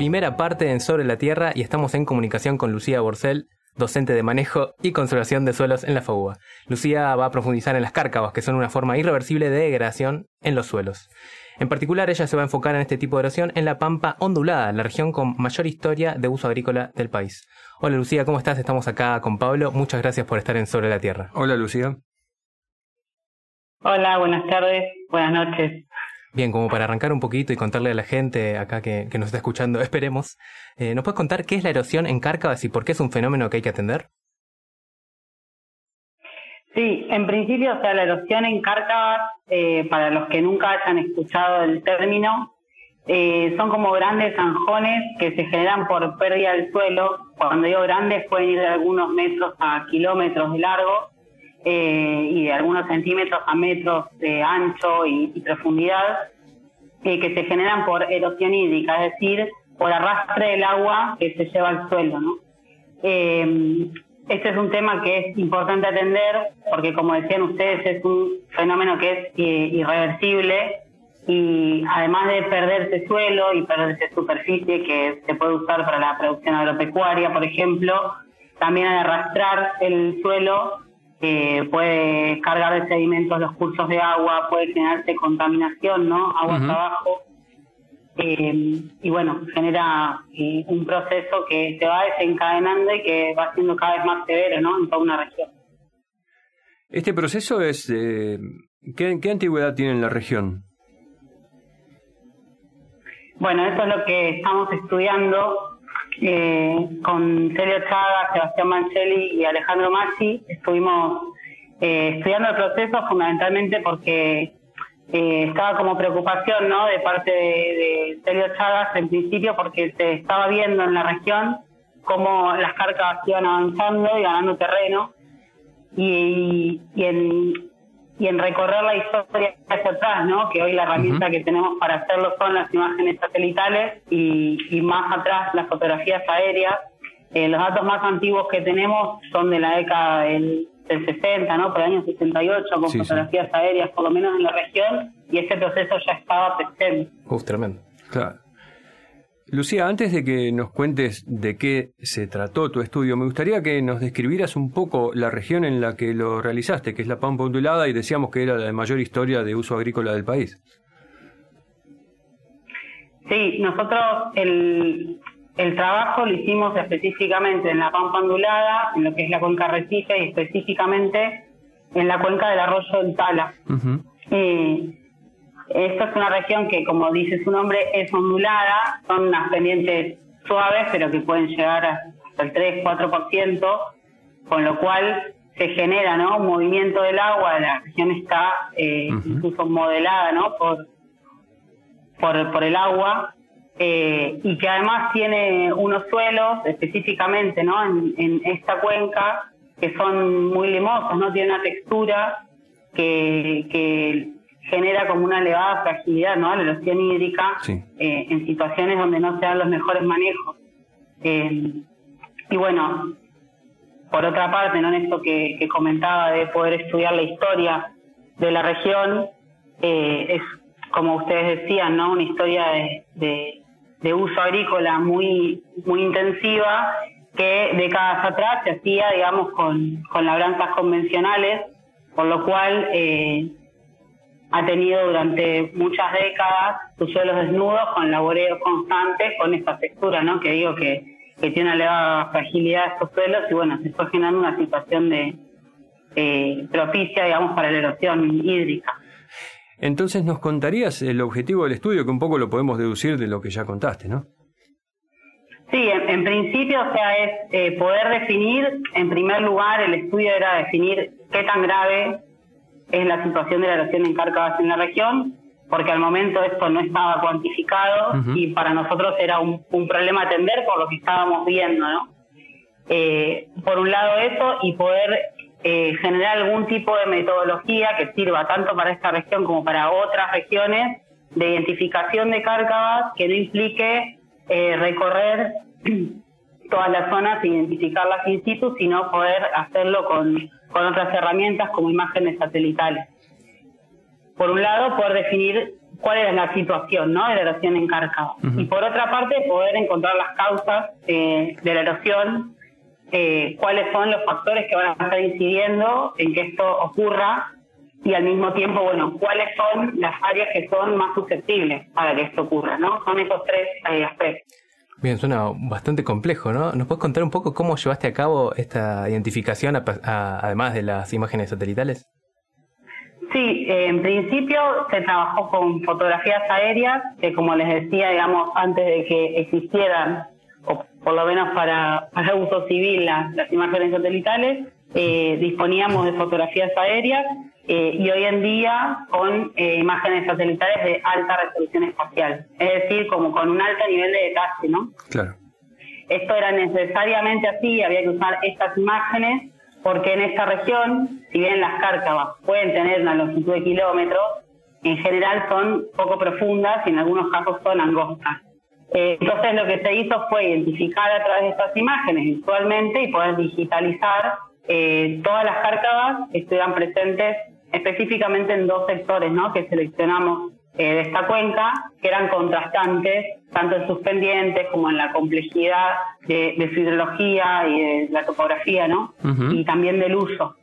primera parte en Sobre la Tierra y estamos en comunicación con Lucía Borcel, docente de manejo y conservación de suelos en la FAUA. Lucía va a profundizar en las cárcavas, que son una forma irreversible de degradación en los suelos. En particular, ella se va a enfocar en este tipo de erosión en la pampa ondulada, la región con mayor historia de uso agrícola del país. Hola Lucía, ¿cómo estás? Estamos acá con Pablo. Muchas gracias por estar en Sobre la Tierra. Hola Lucía. Hola, buenas tardes, buenas noches. Bien, como para arrancar un poquito y contarle a la gente acá que, nos está escuchando, esperemos, eh, ¿nos puedes contar qué es la erosión en Cárcavas y por qué es un fenómeno que hay que atender? Sí, en principio, o sea, la erosión en Cárcavas, eh, para los que nunca hayan escuchado el término, eh, son como grandes zanjones que se generan por pérdida del suelo. Cuando digo grandes, pueden ir de algunos metros a kilómetros de largo eh, y de algunos centímetros a metros de ancho y, profundidad, eh, que se generan por erosión hídrica, es decir, por arrastre del agua que se lleva al suelo. ¿no? Eh, este es un tema que es importante atender porque, como decían ustedes, es un fenómeno que es irreversible y además de perderse suelo y perderse superficie que se puede usar para la producción agropecuaria, por ejemplo, también al arrastrar el suelo puede cargar de sedimentos los cursos de agua, puede generarse contaminación, ¿no? Agua abajo. Eh, y bueno, genera eh, un proceso que se va desencadenando y que va siendo cada vez más severo, ¿no? En toda una región. Este proceso es. Eh, ¿qué, ¿Qué antigüedad tiene en la región? Bueno, eso es lo que estamos estudiando eh, con Celio Chaga, Sebastián Mancelli y Alejandro Massi estuvimos eh, estudiando el proceso fundamentalmente porque eh, estaba como preocupación ¿no? de parte de, Celio Chagas en principio porque se estaba viendo en la región cómo las carcas iban avanzando y ganando terreno y, y en, y en recorrer la historia hacia atrás, ¿no? Que hoy la herramienta que tenemos para hacerlo son las imágenes satelitales y, y más atrás las fotografías aéreas. Eh, los datos más antiguos que tenemos son de la década del, 60, ¿no? Por el año 68, con fotografías aéreas, por lo menos en la región, y ese proceso ya estaba presente. Uf, tremendo. Claro. Lucía, antes de que nos cuentes de qué se trató tu estudio, me gustaría que nos describieras un poco la región en la que lo realizaste, que es la Pampa Ondulada, y decíamos que era la de mayor historia de uso agrícola del país. Sí, nosotros el, trabajo lo hicimos específicamente en la Pampa Ondulada, en lo que es la cuenca Recife y específicamente en la cuenca del arroyo del Tala. Esta es una región que, como dice su nombre, es ondulada, son unas pendientes suaves, pero que pueden llegar hasta el 3-4%, con lo cual se genera ¿no? un movimiento del agua, la región está eh, incluso modelada ¿no? por, por, por el agua, eh, y que además tiene unos suelos específicamente ¿no? en, en esta cuenca que son muy limosos, no tiene una textura que, que genera como una elevada fragilidad, ¿no? La erosión hídrica eh, en situaciones donde no se dan los mejores manejos. Eh, y bueno, por otra parte, ¿no? En esto que, comentaba de poder estudiar la historia de la región, eh, es como ustedes decían, ¿no? Una historia de, de, uso agrícola muy, muy intensiva que décadas atrás se hacía, digamos, con, con labranzas convencionales, por lo cual eh, ha tenido durante muchas décadas sus suelos desnudos con laboreos constantes con esta textura, ¿no? Que digo que, tiene una elevada fragilidad de estos suelos y bueno, se fue generando una situación de eh, propicia, digamos, para la erosión hídrica. Entonces, ¿nos contarías el objetivo del estudio, que un poco lo podemos deducir de lo que ya contaste, ¿no? Sí, en, principio, o sea, es eh, poder definir, en primer lugar, el estudio era definir qué tan grave es la situación de la erosión en cárcavas en la región, porque al momento esto no estaba cuantificado y para nosotros era un, problema atender por lo que estábamos viendo, ¿no? Eh, por un lado eso y poder eh, generar algún tipo de metodología que sirva tanto para esta región como para otras regiones de identificación de cárcavas que no implique eh, recorrer todas las zonas e identificarlas in situ, sino poder hacerlo con, otras herramientas como imágenes satelitales. Por un lado, poder definir cuál era la situación ¿no? de la erosión en Cárcava. Y por otra parte, poder encontrar las causas de la erosión, eh, cuáles son los factores que van a estar incidiendo en que esto ocurra y al mismo tiempo, bueno, cuáles son las áreas que son más susceptibles para que esto ocurra, ¿no? Son esos tres eh, aspectos. Bien, suena bastante complejo, ¿no? ¿Nos puedes contar un poco cómo llevaste a cabo esta identificación, además de las imágenes satelitales? Sí, en principio se trabajó con fotografías aéreas, que como les decía, digamos, antes de que existieran, o por lo menos para, para uso civil, las, las imágenes satelitales, eh, disponíamos de fotografías aéreas eh, y hoy en día con eh, imágenes satelitales de alta resolución espacial, es decir, como con un alto nivel de detalle, ¿no? Claro. Esto era necesariamente así, había que usar estas imágenes porque en esta región, si bien las cárcavas pueden tener una longitud de kilómetros, en general son poco profundas y en algunos casos son angostas. Eh, entonces lo que se hizo fue identificar a través de estas imágenes visualmente y poder digitalizar eh, todas las cárcavas que estuvieran presentes específicamente en dos sectores ¿no? que seleccionamos eh, de esta cuenca, que eran contrastantes tanto en sus pendientes como en la complejidad de, su hidrología y de la topografía, ¿no? Y también del uso.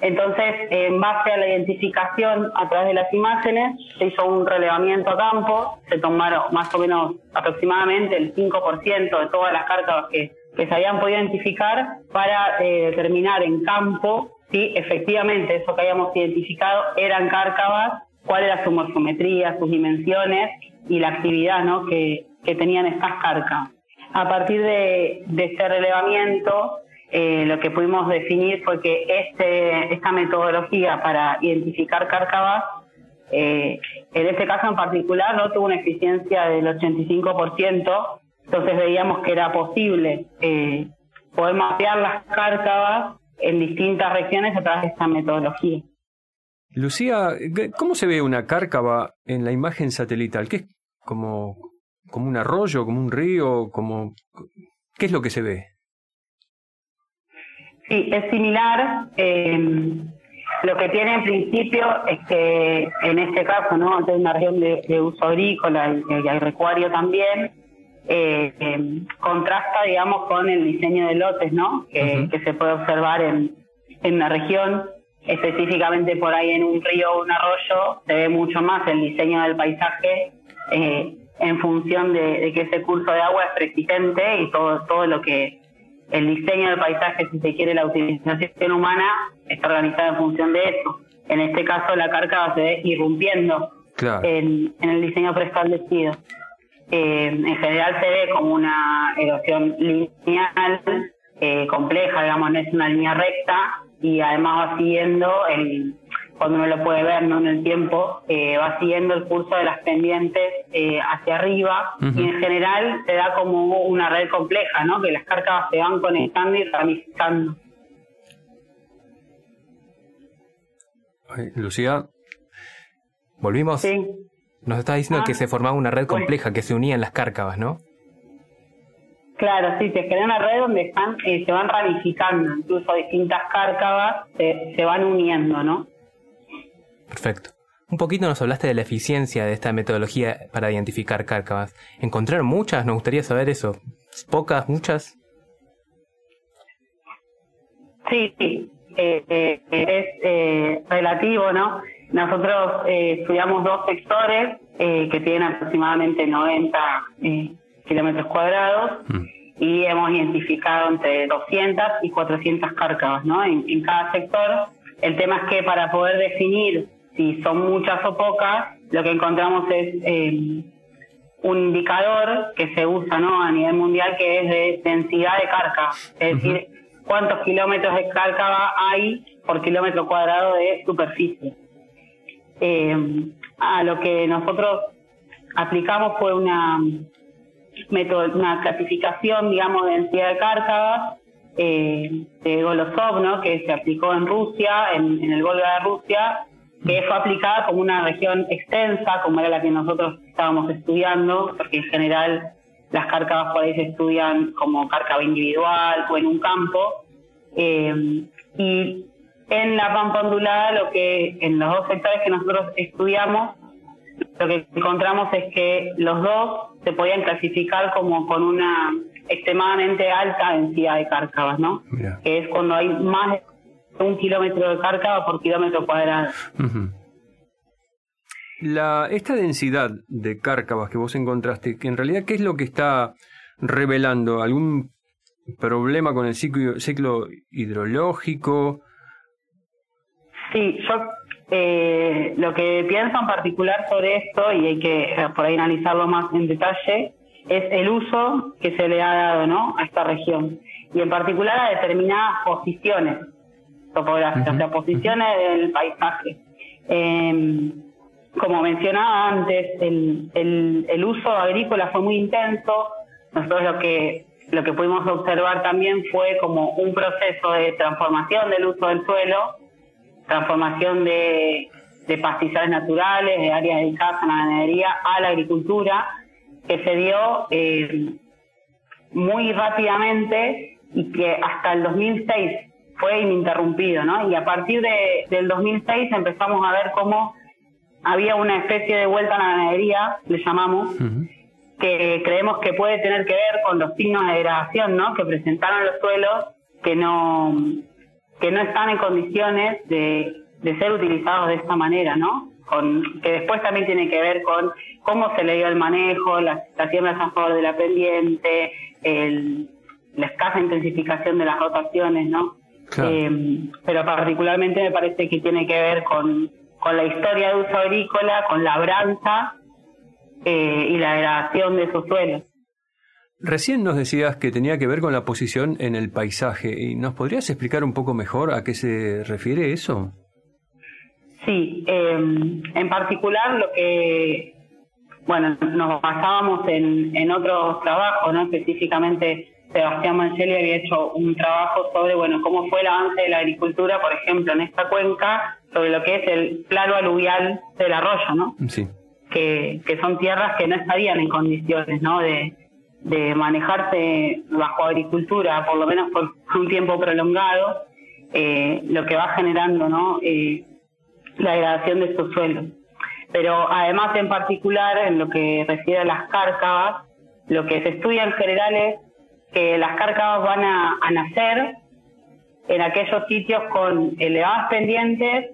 Entonces, en base a la identificación a través de las imágenes, se hizo un relevamiento a campo, se tomaron más o menos aproximadamente el 5% de todas las que, que se habían podido identificar para eh, determinar en campo si efectivamente eso que habíamos identificado eran cárcavas, cuál era su morfometría, sus dimensiones y la actividad ¿no? que, que tenían estas cárcavas. A partir de, de este relevamiento, eh, lo que pudimos definir fue que este, esta metodología para identificar cárcavas, eh, en este caso en particular, no tuvo una eficiencia del 85%, entonces veíamos que era posible eh, poder mapear las cárcavas en distintas regiones a través de esta metodología. Lucía, ¿cómo se ve una cárcava en la imagen satelital? ¿Qué es como, como un arroyo, como un río, como qué es lo que se ve? Sí, es similar. Eh, lo que tiene en principio es que en este caso, ¿no? Es una región de, uso agrícola y, agropecuario también, eh, eh, contrasta, digamos, con el diseño de lotes, ¿no? Que, se puede observar en, en la región, específicamente por ahí en un río o un arroyo, se ve mucho más el diseño del paisaje eh, en función de, que ese curso de agua es persistente y todo, todo lo que el diseño del paisaje, si se quiere, la utilización humana, está organizada en función de eso. En este caso, la cárcava se ve irrumpiendo en, en, el diseño preestablecido. Eh, en general se ve como una erosión lineal, eh, compleja, digamos, no es una línea recta y además va siguiendo el, cuando uno lo puede ver ¿no? en el tiempo, eh, va siguiendo el curso de las pendientes eh, hacia arriba y en general se da como una red compleja, ¿no? que las cárcavas se van conectando y ramificando. Lucía, volvimos. Sí. Nos está diciendo que ah. se formaba una red compleja que se unía en las cárcavas, ¿no? Claro, sí, se crea una red donde están, eh, se van ramificando, incluso distintas cárcavas se, se van uniendo, ¿no? Perfecto. Un poquito nos hablaste de la eficiencia de esta metodología para identificar cárcavas. ¿Encontraron muchas? Nos gustaría saber eso. ¿Pocas? ¿Muchas? Sí, sí. Eh, eh, es eh, relativo, ¿no? Nosotros estudiamos dos sectores que tienen aproximadamente 90 kilómetros cuadrados mm. y hemos identificado entre 200 y 400 cárcavas, ¿no? En, en cada sector. El tema es que para poder definir si son muchas o pocas, lo que encontramos es eh, un indicador que se usa ¿no? a nivel mundial que es de densidad de cárcava, es decir, cuántos kilómetros de cárcava hay por kilómetro cuadrado de superficie. Eh, a lo que nosotros aplicamos fue una una clasificación, digamos, de densidad de cárcava eh, de Golosov, ¿no? que se aplicó en Rusia, en, el Volga de Rusia, que fue aplicada como una región extensa, como era la que nosotros estábamos estudiando, porque en general las cárcavas por ahí se estudian como cárcava individual o en un campo. Eh, y en la pampa ondulada, lo que en los dos sectores que nosotros estudiamos, lo que encontramos es que los dos se podían clasificar como con una extremadamente alta densidad de cárcavas, ¿no? Que es cuando hay más de un kilómetro de cárcava por kilómetro cuadrado. La, esta densidad de cárcavas que vos encontraste, que en realidad, ¿qué es lo que está revelando? ¿Algún problema con el ciclo, ciclo hidrológico? Sí, yo eh, lo que pienso en particular sobre esto, y hay que eh, por ahí analizarlo más en detalle, es el uso que se le ha dado ¿no? a esta región, y en particular a determinadas posiciones topográficas, o sea, posiciones del paisaje. Em, como mencionaba antes, el, el, el uso agrícola fue muy intenso, nosotros lo que lo que pudimos observar también fue como un proceso de transformación del uso del suelo, transformación de, pastizales naturales, de áreas dedicadas a la ganadería, a la agricultura, que se dio eh, muy rápidamente y que hasta el 2006 fue ininterrumpido, ¿no? Y a partir de, del 2006 empezamos a ver cómo había una especie de vuelta a la ganadería, le llamamos, que creemos que puede tener que ver con los signos de degradación ¿no? que presentaron los suelos que no, que no están en condiciones de, de ser utilizados de esta manera, ¿no? Con, que después también tiene que ver con cómo se le dio el manejo, las, las siembras a favor de la pendiente, el, la escasa intensificación de las rotaciones, ¿no? Eh, pero particularmente me parece que tiene que ver con, con la historia de uso agrícola, con labranza eh, y la degradación de esos suelos. Recién nos decías que tenía que ver con la posición en el paisaje. ¿Y nos podrías explicar un poco mejor a qué se refiere eso? Sí, em, en particular lo que, bueno, nos basábamos en, en otros trabajos, ¿no? Específicamente Sebastián Mangelli había hecho un trabajo sobre, bueno, cómo fue el avance de la agricultura, por ejemplo, en esta cuenca, sobre lo que es el plano aluvial del arroyo, ¿no? Sí que, son tierras que no estarían en condiciones ¿no? de, manejarse bajo agricultura, por lo menos por un tiempo prolongado, eh, lo que va generando ¿no? Eh, la degradación de estos suelos. Pero además, en particular, en lo que refiere a las cárcavas, lo que se estudia en general es que las cárcavas van a nacer en aquellos sitios con elevadas pendientes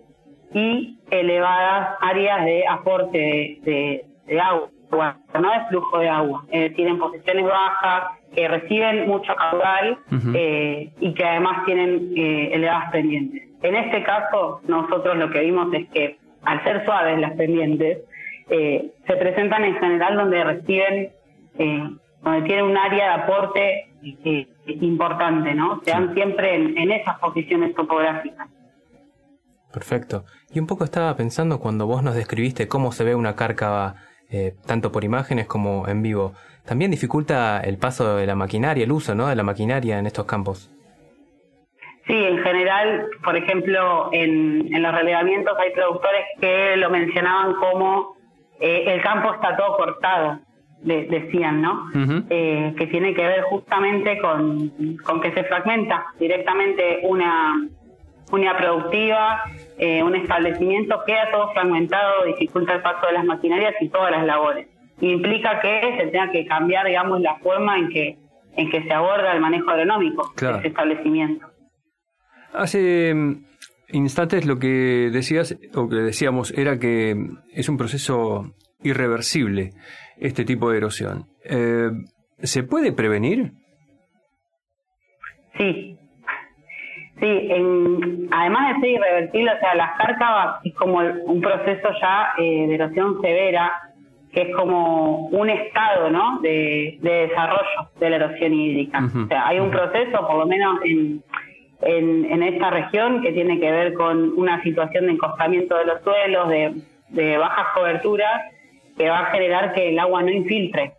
y elevadas áreas de aporte de, agua, no de flujo de agua, es decir, en posiciones bajas, que reciben mucho caudal eh, y que además tienen eh, elevadas pendientes. En este caso, nosotros lo que vimos es que al ser suaves las pendientes, eh, se presentan en general donde reciben, donde tienen un área de aporte importante, ¿no? Se dan siempre en esas posiciones topográficas. Perfecto. Y un poco estaba pensando cuando vos nos describiste cómo se ve una cárcava, eh, tanto por imágenes como en vivo. También dificulta el paso de la maquinaria, el uso ¿no? de la maquinaria en estos campos. Sí, en general, por ejemplo, en, los relevamientos hay productores que lo mencionaban como eh, el campo está todo cortado, decían, ¿no? Eh, que tiene que ver justamente con, con que se fragmenta directamente una, unidad productiva, eh, un establecimiento, queda todo fragmentado, dificulta el paso de las maquinarias y todas las labores. implica que se tenga que cambiar, digamos, la forma en que, en que se aborda el manejo agronómico de ese establecimiento. Hace mm, instantes lo que decías, o que decíamos, era que es un proceso irreversible este tipo de erosión. Eh, ¿Se puede prevenir? Sí, Sí, en, además de ser irreversible, o sea, las cárcavas es como un proceso ya eh, de erosión severa, que es como un estado, ¿no? De, desarrollo de la erosión hídrica. O sea, hay un proceso, por lo menos en, en, esta región, que tiene que ver con una situación de encostamiento de los suelos, de, de bajas coberturas, que va a generar que el agua no infiltre,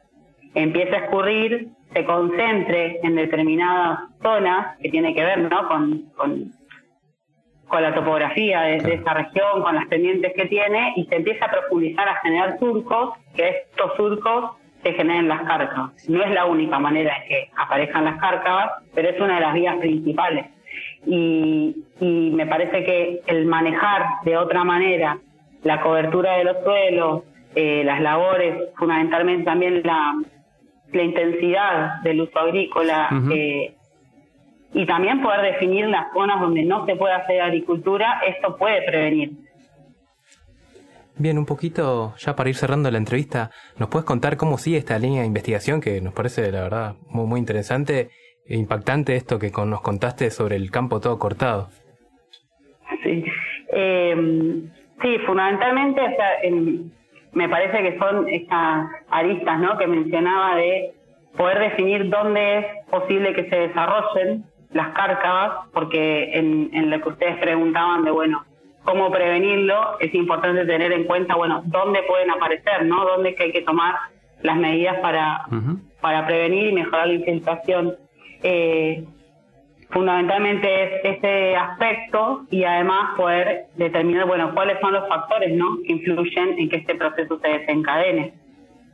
empiece a escurrir se concentre en determinadas zonas que tiene que ver ¿no? con, con, la topografía de, esa región, con las pendientes que tiene, y se empieza a profundizar, a generar surcos, que estos surcos se generen las cárcavas. No es la única manera de que aparezcan las cárcavas, pero es una de las vías principales. Y, y me parece que el manejar de otra manera la cobertura de los suelos, eh, las labores, fundamentalmente también la, la intensidad del uso agrícola eh, y también poder definir las zonas donde no se puede hacer agricultura, esto puede prevenir. Bien, un poquito ya para ir cerrando la entrevista, ¿nos puedes contar cómo sigue esta línea de investigación que nos parece, la verdad, muy, muy interesante e impactante esto que nos contaste sobre el campo todo cortado? Sí, eh, sí fundamentalmente me parece que son estas aristas ¿no? que mencionaba de poder definir dónde es posible que se desarrollen las cárcavas, porque en, en lo que ustedes preguntaban de, bueno, cómo prevenirlo, es importante tener en cuenta, bueno, dónde pueden aparecer, ¿no? Dónde que hay que tomar las medidas para, para prevenir y mejorar la infiltración. Eh, fundamentalmente es ese aspecto y además poder determinar, bueno, cuáles son los factores, ¿no? Que influyen en que este proceso se desencadene.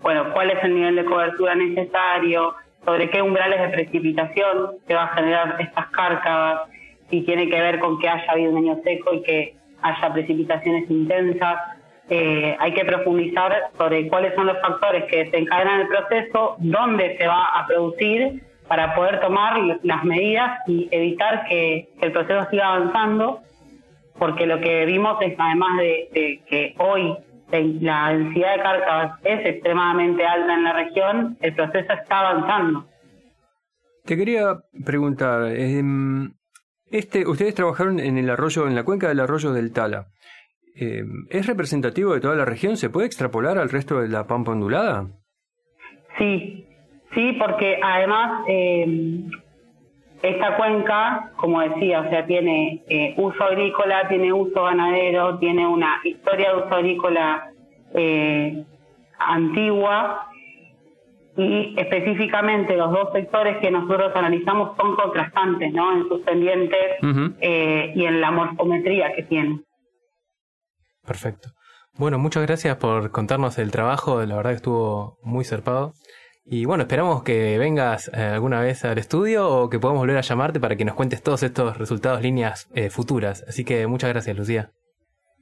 Bueno, cuál es el nivel de cobertura necesario, sobre qué umbrales de precipitación se va a generar estas cárcavas, si tiene que ver con que haya habido un año seco y que haya precipitaciones intensas. Eh, hay que profundizar sobre cuáles son los factores que desencadenan el proceso, dónde se va a producir para poder tomar las medidas y evitar que, el proceso siga avanzando, porque lo que vimos es además de, que hoy la densidad de cárcavas es extremadamente alta en la región, el proceso está avanzando. Te quería preguntar, eh, este, ustedes trabajaron en el arroyo, en la cuenca del arroyo del Tala. Eh, ¿Es representativo de toda la región? ¿Se puede extrapolar al resto de la pampa ondulada? Sí, sí, porque además eh, esta cuenca, como decía, o sea, tiene eh, uso agrícola, tiene uso ganadero, tiene una historia de uso agrícola antigua y específicamente los dos sectores que nosotros analizamos son contrastantes ¿no? en sus pendientes eh, y en la morfometría que tienen. Perfecto. Bueno, muchas gracias por contarnos el trabajo, la verdad que estuvo muy zarpado. Y bueno, esperamos que vengas eh, alguna vez al estudio o que podamos volver a llamarte para que nos cuentes todos estos resultados, líneas eh, futuras. Así que muchas gracias, Lucía.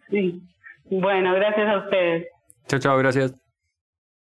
Sí. Bueno, gracias a ustedes. Chao, chao, gracias.